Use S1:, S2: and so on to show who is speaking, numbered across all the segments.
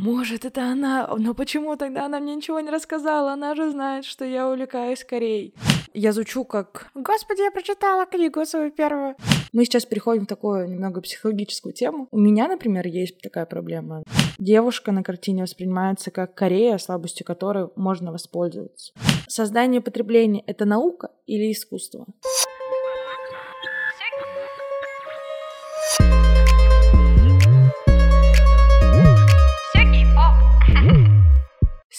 S1: Может, это она, но почему тогда она мне ничего не рассказала? Она же знает, что я увлекаюсь Кореей. Я звучу как «Господи, я прочитала книгу свою первую». Мы сейчас переходим в такую немного психологическую тему. У меня, например, есть такая проблема. Девушка на картине воспринимается как Корея, слабостью которой можно воспользоваться. Создание потребления — это наука или искусство?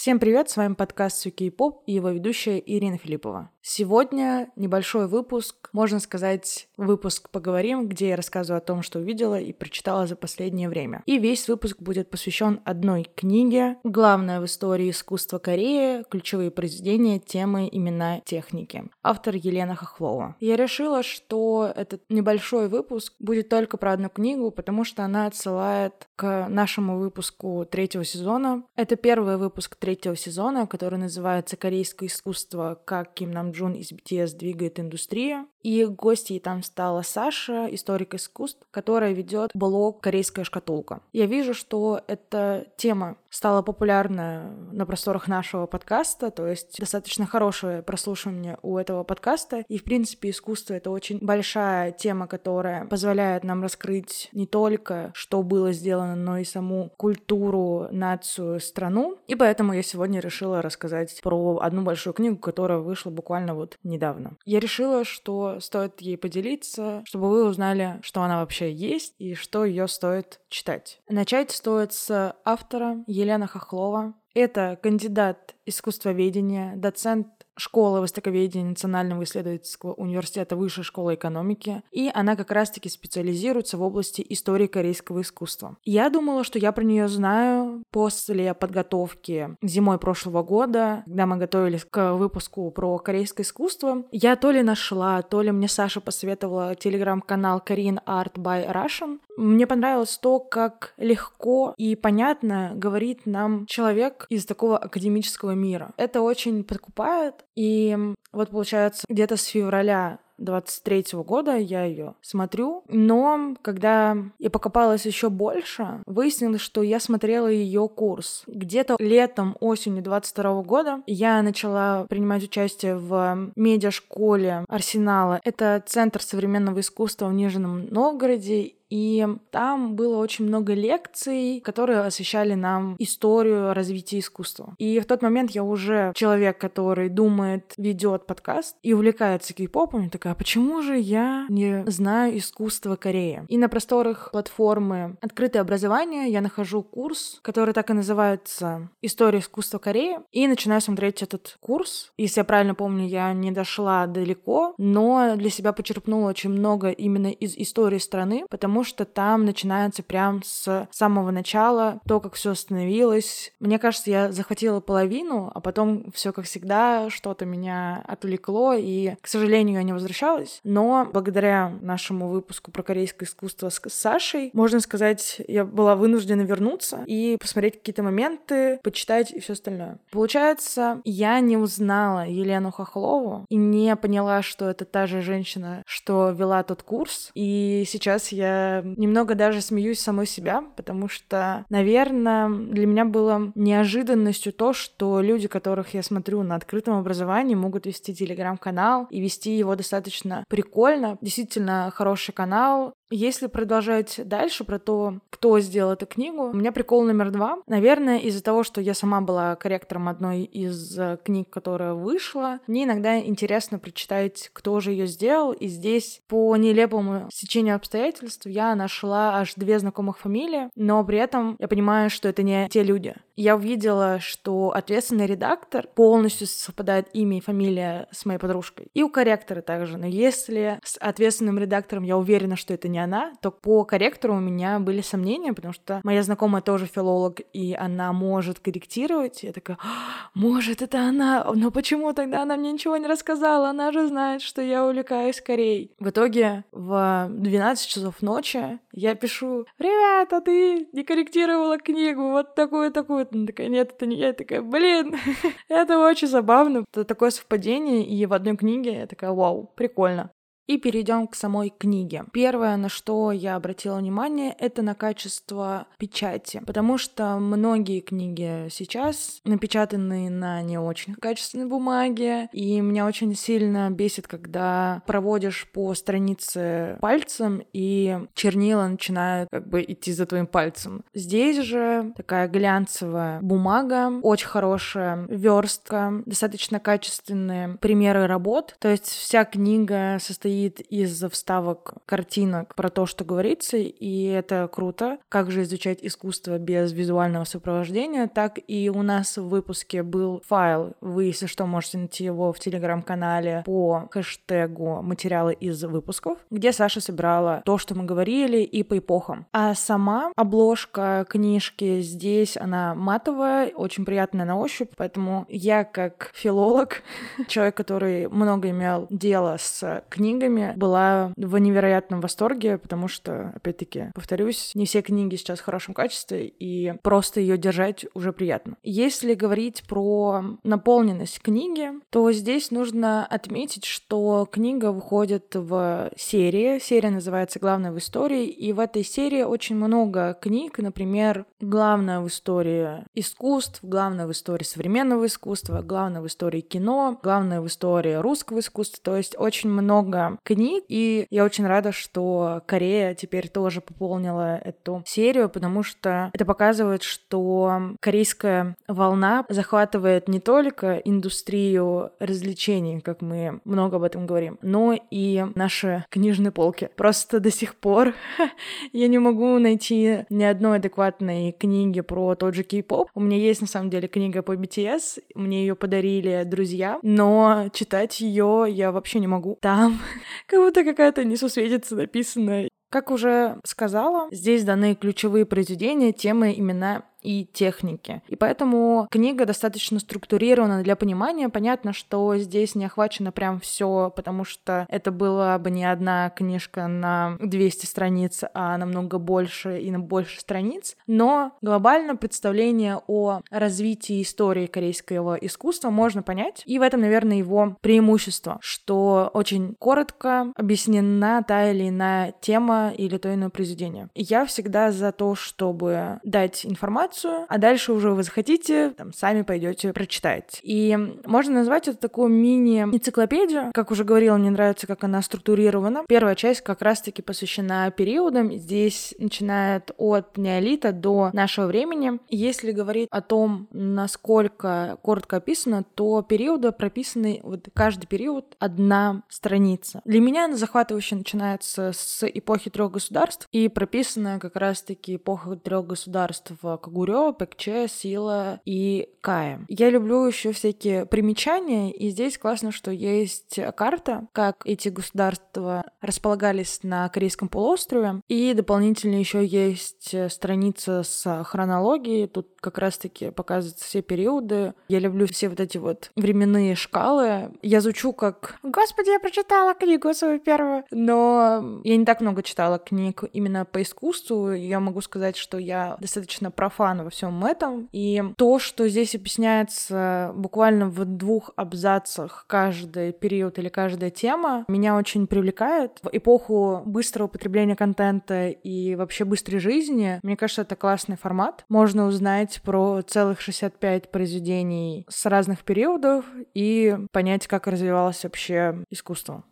S1: Всем привет, с вами подкаст «Сюки и поп» и его ведущая Ирина Филиппова. Сегодня небольшой выпуск, можно сказать, выпуск «Поговорим», где я рассказываю о том, что увидела и прочитала за последнее время. И весь выпуск будет посвящен одной книге, главная в истории искусства Кореи, ключевые произведения, темы, имена, техники. Автор Елена Хохлова. Я решила, что этот небольшой выпуск будет только про одну книгу, потому что она отсылает к нашему выпуску третьего сезона. Это первый выпуск третьего сезона, который называется «Корейское искусство. Как Ким Нам Джун из BTS двигает индустрию». И гостьей там стала Саша, историк искусств, которая ведет блог «Корейская шкатулка». Я вижу, что эта тема стала популярна на просторах нашего подкаста, то есть достаточно хорошее прослушивание у этого подкаста. И, в принципе, искусство — это очень большая тема, которая позволяет нам раскрыть не только, что было сделано, но и саму культуру, нацию, страну. И поэтому я сегодня решила рассказать про одну большую книгу, которая вышла буквально вот недавно. Я решила, что стоит ей поделиться, чтобы вы узнали, что она вообще есть и что ее стоит читать. Начать стоит с автора Елена Хохлова. Это кандидат искусствоведения, доцент школы востоковедения Национального исследовательского университета Высшей школы экономики, и она как раз-таки специализируется в области истории корейского искусства. Я думала, что я про нее знаю после подготовки зимой прошлого года, когда мы готовились к выпуску про корейское искусство. Я то ли нашла, то ли мне Саша посоветовала телеграм-канал Korean Art by Russian. Мне понравилось то, как легко и понятно говорит нам человек из такого академического мира. Это очень подкупает, и вот получается где-то с февраля 23 года я ее смотрю, но когда я покопалась еще больше, выяснилось, что я смотрела ее курс. Где-то летом, осенью 22 года я начала принимать участие в медиашколе Арсенала. Это Центр современного искусства в Нижнем Новгороде, и там было очень много лекций, которые освещали нам историю развития искусства. И в тот момент я уже человек, который думает, ведет подкаст и увлекается кей-попом, и такая, «А почему же я не знаю искусство Кореи? И на просторах платформы «Открытое образование» я нахожу курс, который так и называется «История искусства Кореи», и начинаю смотреть этот курс. Если я правильно помню, я не дошла далеко, но для себя почерпнула очень много именно из истории страны, потому потому что там начинается прям с самого начала то, как все остановилось. Мне кажется, я захватила половину, а потом все как всегда, что-то меня отвлекло, и, к сожалению, я не возвращалась. Но благодаря нашему выпуску про корейское искусство с Сашей, можно сказать, я была вынуждена вернуться и посмотреть какие-то моменты, почитать и все остальное. Получается, я не узнала Елену Хохлову и не поняла, что это та же женщина, что вела тот курс. И сейчас я немного даже смеюсь самой себя, потому что, наверное, для меня было неожиданностью то, что люди, которых я смотрю на открытом образовании, могут вести телеграм-канал и вести его достаточно прикольно. Действительно хороший канал, если продолжать дальше про то, кто сделал эту книгу, у меня прикол номер два. Наверное, из-за того, что я сама была корректором одной из э, книг, которая вышла, мне иногда интересно прочитать, кто же ее сделал. И здесь по нелепому стечению обстоятельств я нашла аж две знакомых фамилии, но при этом я понимаю, что это не те люди. Я увидела, что ответственный редактор полностью совпадает имя и фамилия с моей подружкой. И у корректора также. Но если с ответственным редактором я уверена, что это не она, то по корректору у меня были сомнения, потому что моя знакомая тоже филолог, и она может корректировать. Я такая, «А, может, это она, но почему тогда она мне ничего не рассказала? Она же знает, что я увлекаюсь Кореей. В итоге в 12 часов ночи я пишу, ребята, ты не корректировала книгу, вот такую-такую. Она такая, нет, это не я. Я такая, блин, это очень забавно. Это такое совпадение, и в одной книге я такая, вау, прикольно. И перейдем к самой книге. Первое, на что я обратила внимание, это на качество печати, потому что многие книги сейчас напечатаны на не очень качественной бумаге, и меня очень сильно бесит, когда проводишь по странице пальцем, и чернила начинают как бы идти за твоим пальцем. Здесь же такая глянцевая бумага, очень хорошая верстка, достаточно качественные примеры работ, то есть вся книга состоит из вставок картинок про то, что говорится, и это круто. Как же изучать искусство без визуального сопровождения, так и у нас в выпуске был файл, вы, если что, можете найти его в телеграм-канале по хэштегу материалы из выпусков, где Саша собирала то, что мы говорили, и по эпохам. А сама обложка книжки здесь, она матовая, очень приятная на ощупь, поэтому я как филолог, человек, который много имел дела с книгами, была в невероятном восторге, потому что, опять-таки, повторюсь, не все книги сейчас в хорошем качестве, и просто ее держать уже приятно. Если говорить про наполненность книги, то здесь нужно отметить, что книга выходит в серии. Серия называется «Главное в истории», и в этой серии очень много книг, например, «Главное в истории искусств», «Главное в истории современного искусства», «Главное в истории кино», «Главное в истории русского искусства», то есть очень много книг, и я очень рада, что Корея теперь тоже пополнила эту серию, потому что это показывает, что корейская волна захватывает не только индустрию развлечений, как мы много об этом говорим, но и наши книжные полки. Просто до сих пор я не могу найти ни одной адекватной книги про тот же кей-поп. У меня есть на самом деле книга по BTS, мне ее подарили друзья, но читать ее я вообще не могу. Там как будто какая-то несусветица написана. Как уже сказала, здесь даны ключевые произведения, темы, имена и техники. И поэтому книга достаточно структурирована для понимания. Понятно, что здесь не охвачено прям все, потому что это была бы не одна книжка на 200 страниц, а намного больше и на больше страниц. Но глобально представление о развитии истории корейского искусства можно понять. И в этом, наверное, его преимущество, что очень коротко объяснена та или иная тема или то иное произведение. Я всегда за то, чтобы дать информацию информацию, а дальше уже вы захотите, там, сами пойдете прочитать. И можно назвать это такую мини-энциклопедию. Как уже говорила, мне нравится, как она структурирована. Первая часть как раз-таки посвящена периодам. Здесь начинает от неолита до нашего времени. Если говорить о том, насколько коротко описано, то периоды прописаны, вот каждый период одна страница. Для меня она захватывающе начинается с эпохи трех государств и прописана как раз-таки эпоха трех государств в Кагурё, Пекче, Сила и Кая. Я люблю еще всякие примечания, и здесь классно, что есть карта, как эти государства располагались на Корейском полуострове, и дополнительно еще есть страница с хронологией, тут как раз-таки показываются все периоды. Я люблю все вот эти вот временные шкалы. Я звучу как «Господи, я прочитала книгу свою первую!» Но я не так много читала книг именно по искусству. Я могу сказать, что я достаточно профан фан во всем этом. И то, что здесь объясняется буквально в двух абзацах каждый период или каждая тема, меня очень привлекает. В эпоху быстрого потребления контента и вообще быстрой жизни, мне кажется, это классный формат. Можно узнать про целых 65 произведений с разных периодов и понять, как развивалось вообще искусство.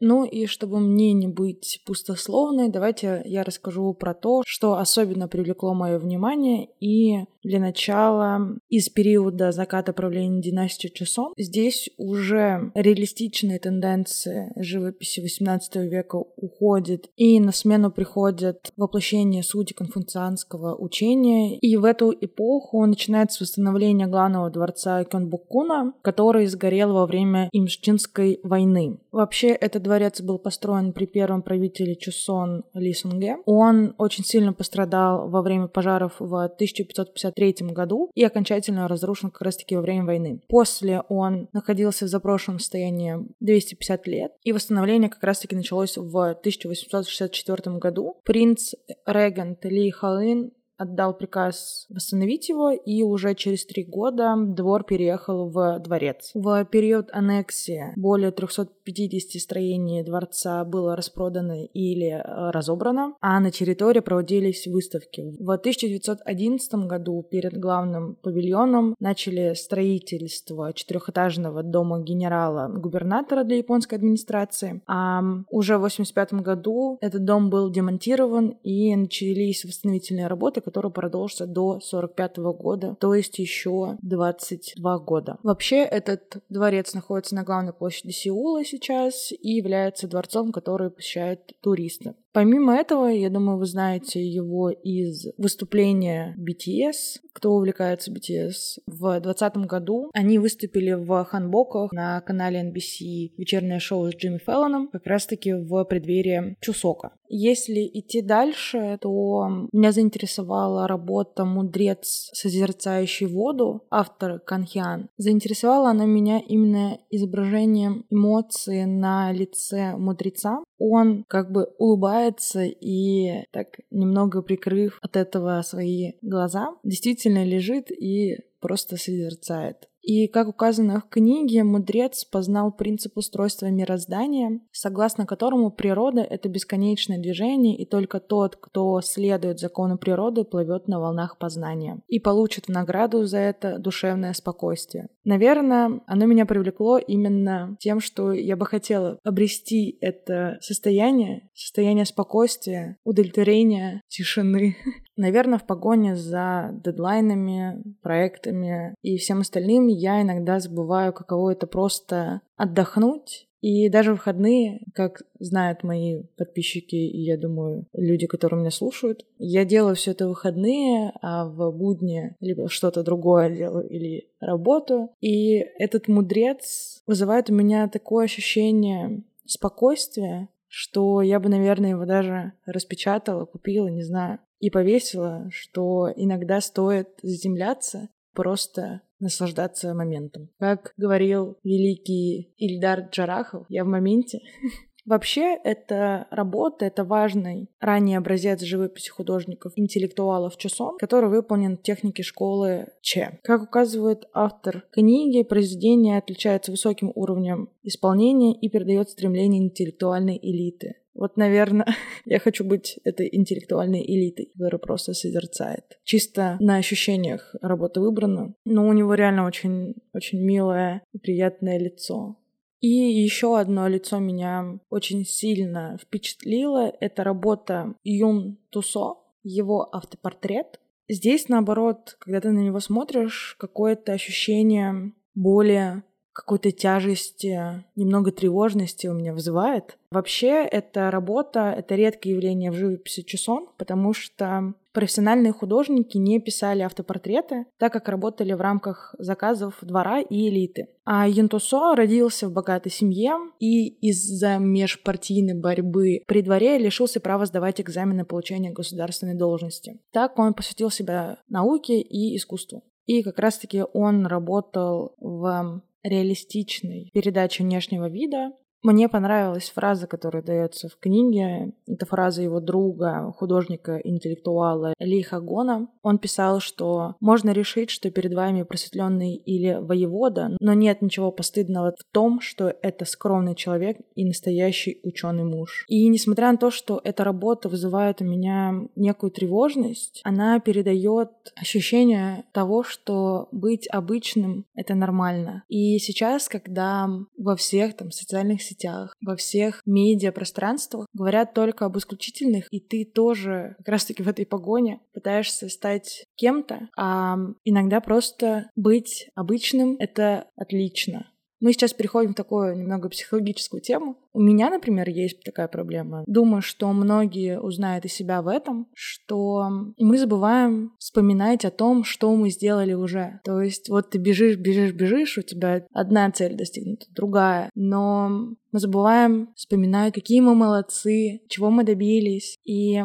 S1: Ну и чтобы мне не быть пустословной, давайте я расскажу про то, что особенно привлекло мое внимание и для начала из периода заката правления династии Чосон. Здесь уже реалистичные тенденции живописи XVIII века уходят, и на смену приходят воплощение сути конфуцианского учения. И в эту эпоху начинается восстановление главного дворца Кёнбукуна, который сгорел во время Имшчинской войны. Вообще, этот дворец был построен при первом правителе Чусон Ли Сунге. Он очень сильно пострадал во время пожаров в 1550 1953 году и окончательно разрушен как раз-таки во время войны. После он находился в запрошенном состоянии 250 лет, и восстановление как раз-таки началось в 1864 году. Принц Регент Ли Халин отдал приказ восстановить его, и уже через три года двор переехал в дворец. В период аннексии более 350 строений дворца было распродано или э, разобрано, а на территории проводились выставки. В 1911 году перед главным павильоном начали строительство четырехэтажного дома генерала-губернатора для японской администрации, а уже в 1985 году этот дом был демонтирован и начались восстановительные работы, которые продолжатся до 1945 года, то есть еще 22 года. Вообще этот дворец находится на главной площади Сеула сейчас и является дворцом, который посещают туристы. Помимо этого, я думаю, вы знаете его из выступления BTS. Кто увлекается BTS? В 2020 году они выступили в ханбоках на канале NBC вечернее шоу с Джимми Феллоном как раз-таки в преддверии Чусока. Если идти дальше, то меня заинтересовала работа «Мудрец, созерцающий воду» автора Канхиан. Заинтересовала она меня именно изображением эмоций на лице мудреца. Он как бы улыбается и так немного прикрыв от этого свои глаза, действительно лежит и просто созерцает. И, как указано в книге, мудрец познал принцип устройства мироздания, согласно которому природа — это бесконечное движение, и только тот, кто следует закону природы, плывет на волнах познания и получит в награду за это душевное спокойствие. Наверное, оно меня привлекло именно тем, что я бы хотела обрести это состояние, состояние спокойствия, удовлетворения, тишины. Наверное, в погоне за дедлайнами, проектами и всем остальным я иногда забываю, каково это просто отдохнуть. И даже выходные, как знают мои подписчики и, я думаю, люди, которые меня слушают, я делаю все это в выходные, а в будни либо что-то другое делаю или работу. И этот мудрец вызывает у меня такое ощущение спокойствия, что я бы, наверное, его даже распечатала, купила, не знаю, и повесила, что иногда стоит заземляться, просто наслаждаться моментом. Как говорил великий Ильдар Джарахов, я в моменте. Вообще, это работа, это важный ранний образец живописи художников, интеллектуалов Чосон, который выполнен в технике школы Че. Как указывает автор книги, произведение отличается высоким уровнем исполнения и передает стремление интеллектуальной элиты. Вот, наверное, я хочу быть этой интеллектуальной элитой, которая просто созерцает. Чисто на ощущениях работа выбрана. Но у него реально очень, очень милое и приятное лицо. И еще одно лицо меня очень сильно впечатлило. Это работа Юн Тусо, его автопортрет. Здесь, наоборот, когда ты на него смотришь, какое-то ощущение более какой-то тяжести, немного тревожности у меня вызывает. Вообще, эта работа — это редкое явление в живописи Чусон, потому что профессиональные художники не писали автопортреты, так как работали в рамках заказов двора и элиты. А Юнтусо родился в богатой семье и из-за межпартийной борьбы при дворе лишился права сдавать экзамен на получение государственной должности. Так он посвятил себя науке и искусству. И как раз-таки он работал в реалистичной передаче внешнего вида, мне понравилась фраза, которая дается в книге. Это фраза его друга, художника-интеллектуала Ли Хагона. Он писал, что можно решить, что перед вами просветленный или воевода, но нет ничего постыдного в том, что это скромный человек и настоящий ученый муж. И несмотря на то, что эта работа вызывает у меня некую тревожность, она передает ощущение того, что быть обычным — это нормально. И сейчас, когда во всех там социальных сетях, во всех медиапространствах говорят только об исключительных, и ты тоже как раз-таки в этой погоне пытаешься стать кем-то, а иногда просто быть обычным — это отлично. Мы сейчас переходим в такую немного психологическую тему. У меня, например, есть такая проблема. Думаю, что многие узнают и себя в этом, что мы забываем вспоминать о том, что мы сделали уже. То есть вот ты бежишь, бежишь, бежишь, у тебя одна цель достигнута, другая. Но мы забываем вспоминать, какие мы молодцы, чего мы добились. И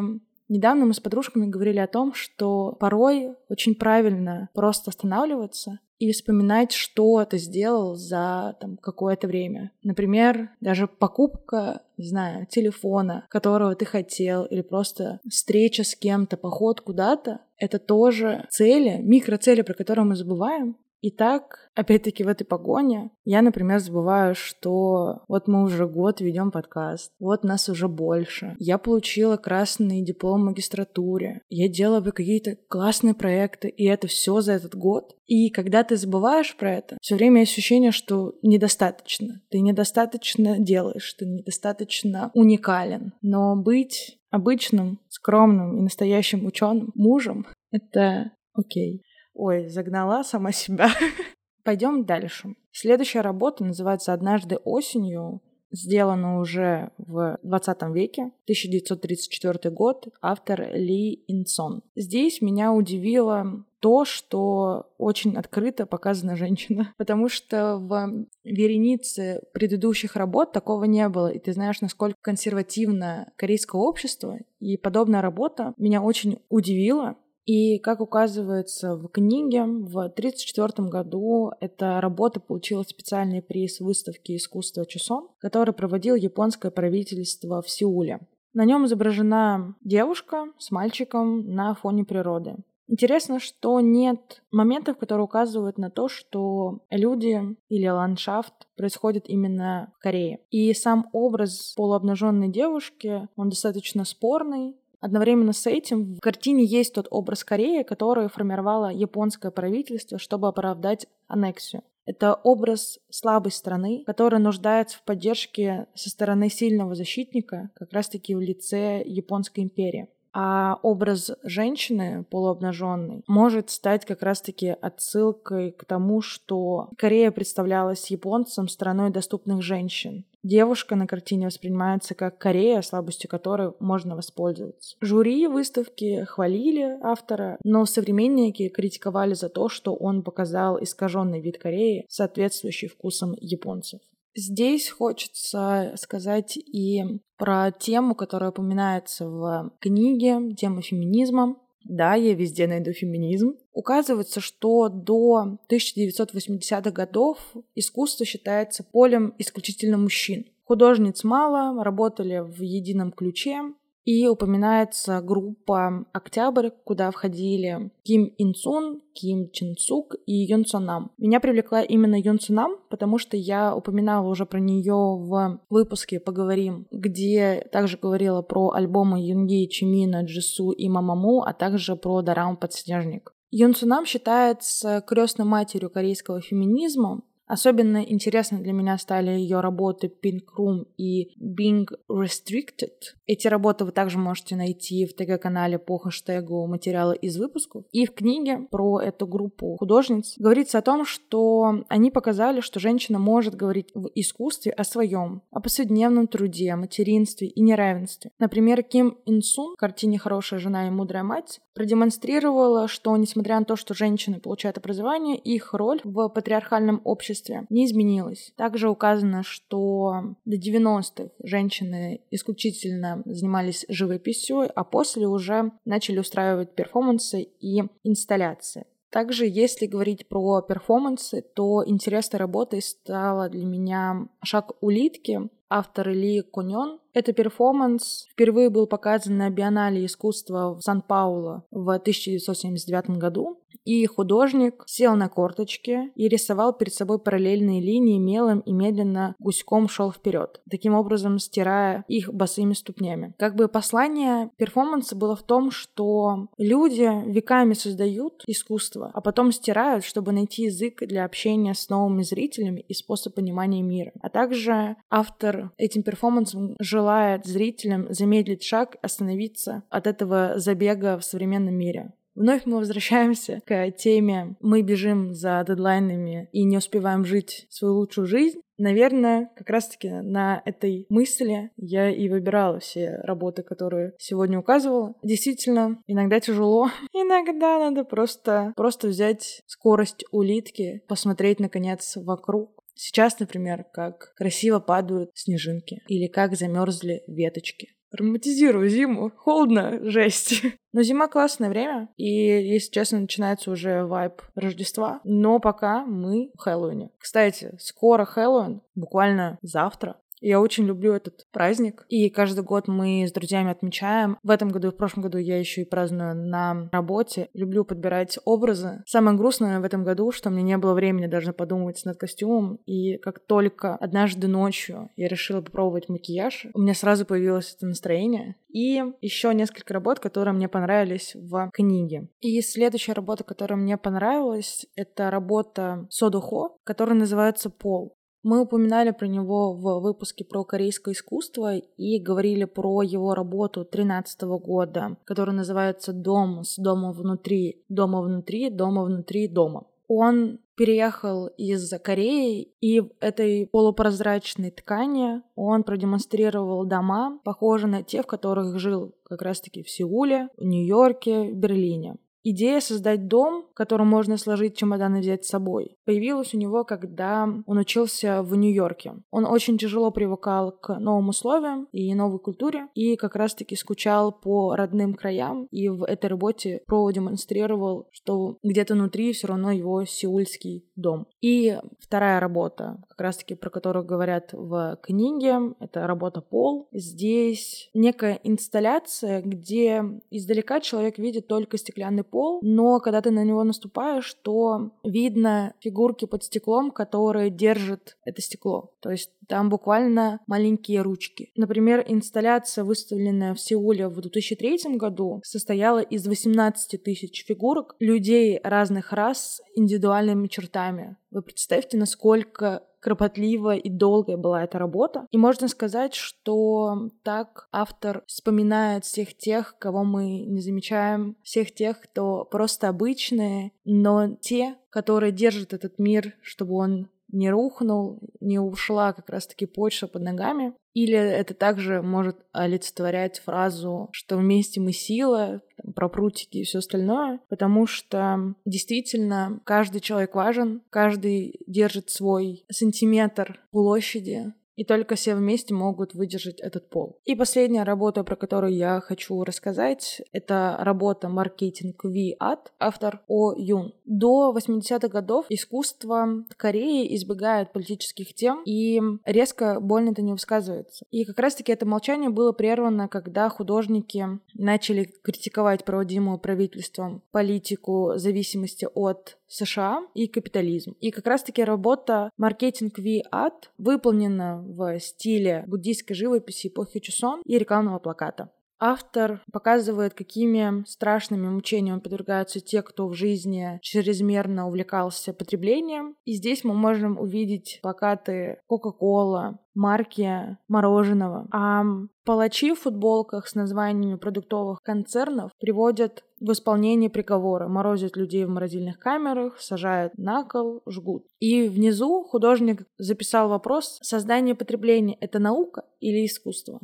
S1: Недавно мы с подружками говорили о том, что порой очень правильно просто останавливаться и вспоминать, что ты сделал за там, какое-то время. Например, даже покупка, не знаю, телефона, которого ты хотел, или просто встреча с кем-то, поход куда-то, это тоже цели, микроцели, про которые мы забываем, и так, опять-таки, в этой погоне я, например, забываю, что вот мы уже год ведем подкаст, вот нас уже больше. Я получила красный диплом в магистратуре, я делала какие-то классные проекты, и это все за этот год. И когда ты забываешь про это, все время ощущение, что недостаточно. Ты недостаточно делаешь, ты недостаточно уникален. Но быть обычным, скромным и настоящим ученым, мужем — это окей. Ой, загнала сама себя. Пойдем дальше. Следующая работа называется «Однажды осенью». Сделана уже в 20 веке, 1934 год, автор Ли Инсон. Здесь меня удивило то, что очень открыто показана женщина, потому что в веренице предыдущих работ такого не было. И ты знаешь, насколько консервативно корейское общество, и подобная работа меня очень удивила, и, как указывается в книге, в 1934 году эта работа получила специальный приз выставки искусства Чусон, который проводил японское правительство в Сеуле. На нем изображена девушка с мальчиком на фоне природы. Интересно, что нет моментов, которые указывают на то, что люди или ландшафт происходит именно в Корее. И сам образ полуобнаженной девушки, он достаточно спорный, Одновременно с этим в картине есть тот образ Кореи, который формировало японское правительство, чтобы оправдать аннексию. Это образ слабой страны, которая нуждается в поддержке со стороны сильного защитника, как раз-таки в лице Японской империи. А образ женщины полуобнаженной может стать как раз-таки отсылкой к тому, что Корея представлялась японцам страной доступных женщин. Девушка на картине воспринимается как Корея, слабостью которой можно воспользоваться. Жюри выставки хвалили автора, но современники критиковали за то, что он показал искаженный вид Кореи, соответствующий вкусам японцев. Здесь хочется сказать и про тему, которая упоминается в книге, тему феминизма. Да, я везде найду феминизм. Указывается, что до 1980-х годов искусство считается полем исключительно мужчин. Художниц мало, работали в едином ключе, и упоминается группа «Октябрь», куда входили Ким Инсун, Ким Чин Сук и Юн Сонам. Меня привлекла именно Юн Сонам, потому что я упоминала уже про нее в выпуске «Поговорим», где также говорила про альбомы Юнги, Чимина, Джису и Мамаму, а также про Дарам Подснежник. Юн Сунам считается крестной матерью корейского феминизма, Особенно интересны для меня стали ее работы Pink Room и Being Restricted. Эти работы вы также можете найти в ТГ-канале по хэштегу материалы из выпусков. И в книге про эту группу художниц говорится о том, что они показали, что женщина может говорить в искусстве о своем, о повседневном труде, материнстве и неравенстве. Например, Ким Инсун в картине «Хорошая жена и мудрая мать» продемонстрировала, что несмотря на то, что женщины получают образование, их роль в патриархальном обществе не изменилась. Также указано, что до 90-х женщины исключительно занимались живописью, а после уже начали устраивать перформансы и инсталляции. Также, если говорить про перформансы, то интересной работой стала для меня «Шаг улитки», автор Ли Конён. Это перформанс впервые был показан на Биеннале искусства в Сан-Пауло в 1979 году. И художник сел на корточки и рисовал перед собой параллельные линии мелом и медленно гуськом шел вперед, таким образом стирая их босыми ступнями. Как бы послание перформанса было в том, что люди веками создают искусство, а потом стирают, чтобы найти язык для общения с новыми зрителями и способ понимания мира. А также автор этим перформансом желает зрителям замедлить шаг, остановиться от этого забега в современном мире. Вновь мы возвращаемся к теме «Мы бежим за дедлайнами и не успеваем жить свою лучшую жизнь». Наверное, как раз-таки на этой мысли я и выбирала все работы, которые сегодня указывала. Действительно, иногда тяжело, иногда надо просто, просто взять скорость улитки, посмотреть, наконец, вокруг Сейчас, например, как красиво падают снежинки или как замерзли веточки. Романтизирую зиму. Холодно, жесть. Но зима классное время, и, если честно, начинается уже вайб Рождества. Но пока мы в Хэллоуине. Кстати, скоро Хэллоуин, буквально завтра. Я очень люблю этот праздник, и каждый год мы с друзьями отмечаем. В этом году и в прошлом году я еще и праздную на работе. Люблю подбирать образы. Самое грустное в этом году, что мне не было времени даже подумать над костюмом, и как только однажды ночью я решила попробовать макияж, у меня сразу появилось это настроение. И еще несколько работ, которые мне понравились в книге. И следующая работа, которая мне понравилась, это работа Содухо, которая называется «Пол». Мы упоминали про него в выпуске про корейское искусство и говорили про его работу 2013 года, которая называется «Дом с дома внутри, дома внутри, дома внутри дома». Он переехал из Кореи, и в этой полупрозрачной ткани он продемонстрировал дома, похожие на те, в которых жил как раз-таки в Сеуле, в Нью-Йорке, в Берлине. Идея создать дом, в котором можно сложить чемодан и взять с собой, появилась у него, когда он учился в Нью-Йорке. Он очень тяжело привыкал к новым условиям и новой культуре, и как раз-таки скучал по родным краям, и в этой работе продемонстрировал, что где-то внутри все равно его сеульский дом. И вторая работа, как раз-таки про которую говорят в книге, это работа Пол. Здесь некая инсталляция, где издалека человек видит только стеклянный пол, но когда ты на него наступаешь, то видно фигурки под стеклом, которые держат это стекло. То есть там буквально маленькие ручки. Например, инсталляция, выставленная в Сеуле в 2003 году, состояла из 18 тысяч фигурок людей разных рас индивидуальными чертами. Вы представьте, насколько кропотливая и долгая была эта работа. И можно сказать, что так автор вспоминает всех тех, кого мы не замечаем, всех тех, кто просто обычные, но те, которые держат этот мир, чтобы он не рухнул, не ушла как раз-таки почва под ногами. Или это также может олицетворять фразу, что вместе мы сила, там, про прутики и все остальное, потому что действительно каждый человек важен, каждый держит свой сантиметр площади, и только все вместе могут выдержать этот пол. И последняя работа, про которую я хочу рассказать, это работа «Маркетинг Ви Ат», автор О Юн. До 80-х годов искусство Кореи избегает политических тем и резко больно-то не высказывается. И как раз-таки это молчание было прервано, когда художники начали критиковать проводимую правительством политику зависимости от США и капитализм. И как раз-таки работа «Маркетинг Ви Ат» выполнена в стиле буддийской живописи эпохи Чусон и рекламного плаката. Автор показывает, какими страшными мучениями подвергаются те, кто в жизни чрезмерно увлекался потреблением. И здесь мы можем увидеть плакаты Coca-Cola, марки мороженого. А палачи в футболках с названиями продуктовых концернов приводят в исполнение приговора, морозят людей в морозильных камерах, сажают на кол, жгут. И внизу художник записал вопрос, создание потребления — это наука или искусство?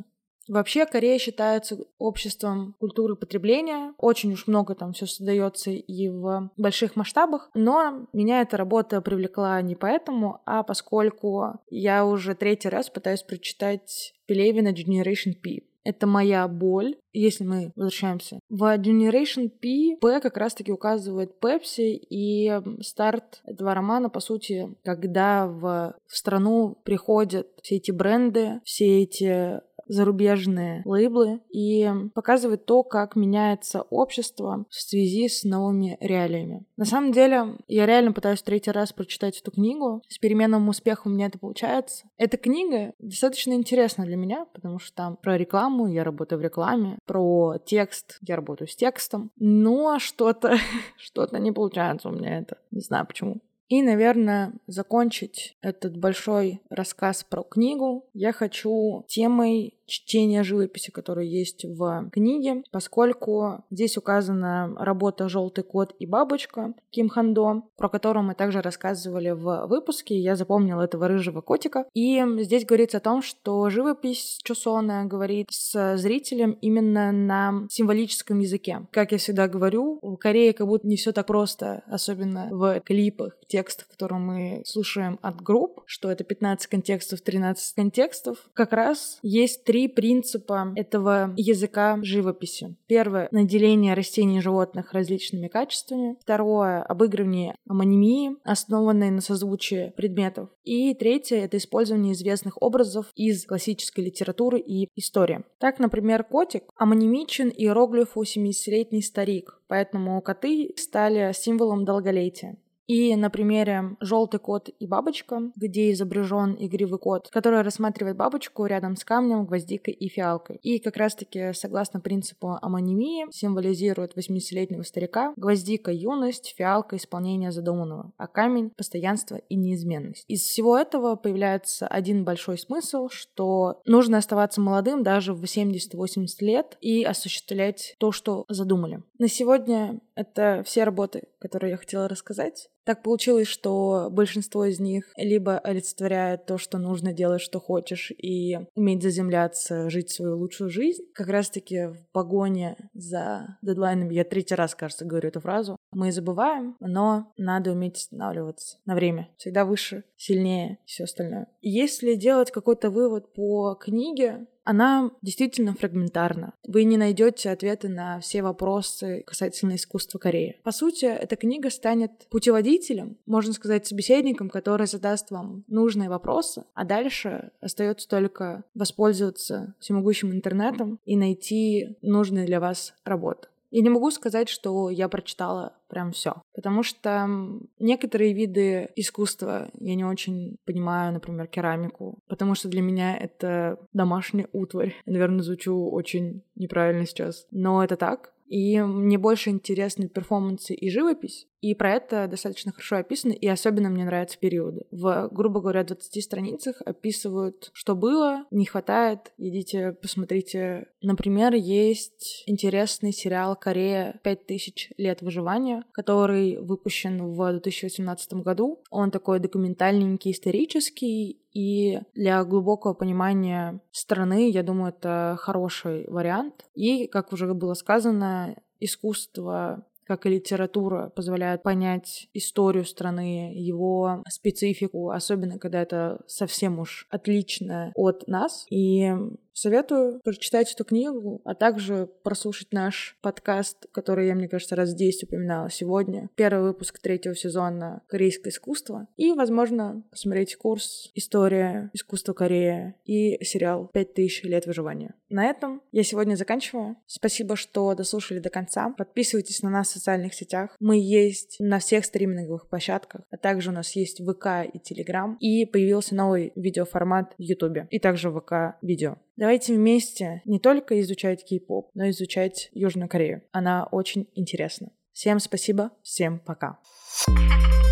S1: Вообще Корея считается обществом культуры потребления. Очень уж много там все создается и в больших масштабах. Но меня эта работа привлекла не поэтому, а поскольку я уже третий раз пытаюсь прочитать Пелевина Generation P. Это моя боль, если мы возвращаемся. В Generation P P как раз-таки указывает Pepsi, и старт этого романа, по сути, когда в, в страну приходят все эти бренды, все эти зарубежные лейблы и показывает то, как меняется общество в связи с новыми реалиями. На самом деле, я реально пытаюсь третий раз прочитать эту книгу. С переменным успехом у меня это получается. Эта книга достаточно интересна для меня, потому что там про рекламу, я работаю в рекламе, про текст, я работаю с текстом, но что-то, что-то не получается у меня это. Не знаю почему. И, наверное, закончить этот большой рассказ про книгу я хочу темой чтения живописи, которая есть в книге, поскольку здесь указана работа «Желтый кот и бабочка» Ким Хандо, про которую мы также рассказывали в выпуске. Я запомнила этого рыжего котика. И здесь говорится о том, что живопись Чусона говорит с зрителем именно на символическом языке. Как я всегда говорю, в Корее как будто не все так просто, особенно в клипах, текстах, которые мы слушаем от групп, что это 15 контекстов, 13 контекстов. Как раз есть три принципа этого языка живописи. Первое — наделение растений и животных различными качествами. Второе — обыгрывание амонимии, основанной на созвучии предметов. И третье — это использование известных образов из классической литературы и истории. Так, например, котик амонимичен иероглифу 70-летний старик, поэтому коты стали символом долголетия. И на примере «Желтый кот и бабочка», где изображен игривый кот, который рассматривает бабочку рядом с камнем, гвоздикой и фиалкой. И как раз-таки, согласно принципу амонимии, символизирует 80-летнего старика, гвоздика — юность, фиалка — исполнение задуманного, а камень — постоянство и неизменность. Из всего этого появляется один большой смысл, что нужно оставаться молодым даже в 70-80 лет и осуществлять то, что задумали. На сегодня это все работы, которые я хотела рассказать. Так получилось, что большинство из них либо олицетворяет то, что нужно делать, что хочешь, и уметь заземляться, жить свою лучшую жизнь. Как раз-таки в погоне за дедлайнами, я третий раз, кажется, говорю эту фразу, мы забываем, но надо уметь останавливаться на время. Всегда выше, сильнее, все остальное. Если делать какой-то вывод по книге, она действительно фрагментарна. Вы не найдете ответы на все вопросы касательно искусства Кореи. По сути, эта книга станет путеводителем, можно сказать, собеседником, который задаст вам нужные вопросы, а дальше остается только воспользоваться всемогущим интернетом и найти нужные для вас работы. И не могу сказать, что я прочитала прям все. Потому что некоторые виды искусства я не очень понимаю, например, керамику, потому что для меня это домашняя утварь. Я, наверное, звучу очень неправильно сейчас, но это так. И мне больше интересны перформансы и живопись, и про это достаточно хорошо описано, и особенно мне нравятся периоды. В, грубо говоря, 20 страницах описывают, что было, не хватает, идите посмотрите. Например, есть интересный сериал «Корея. 5000 лет выживания», который выпущен в 2018 году. Он такой документальненький, исторический, и для глубокого понимания страны, я думаю, это хороший вариант. И, как уже было сказано, искусство как и литература позволяют понять историю страны, его специфику, особенно когда это совсем уж отлично от нас. И Советую прочитать эту книгу, а также прослушать наш подкаст, который я, мне кажется, раз 10 упоминала сегодня. Первый выпуск третьего сезона «Корейское искусство». И, возможно, посмотреть курс «История искусства Кореи» и сериал «Пять тысяч лет выживания». На этом я сегодня заканчиваю. Спасибо, что дослушали до конца. Подписывайтесь на нас в социальных сетях. Мы есть на всех стриминговых площадках, а также у нас есть ВК и Телеграм. И появился новый видеоформат в Ютубе и также ВК видео. Давайте вместе не только изучать кей-поп, но и изучать Южную Корею. Она очень интересна. Всем спасибо, всем пока. thank you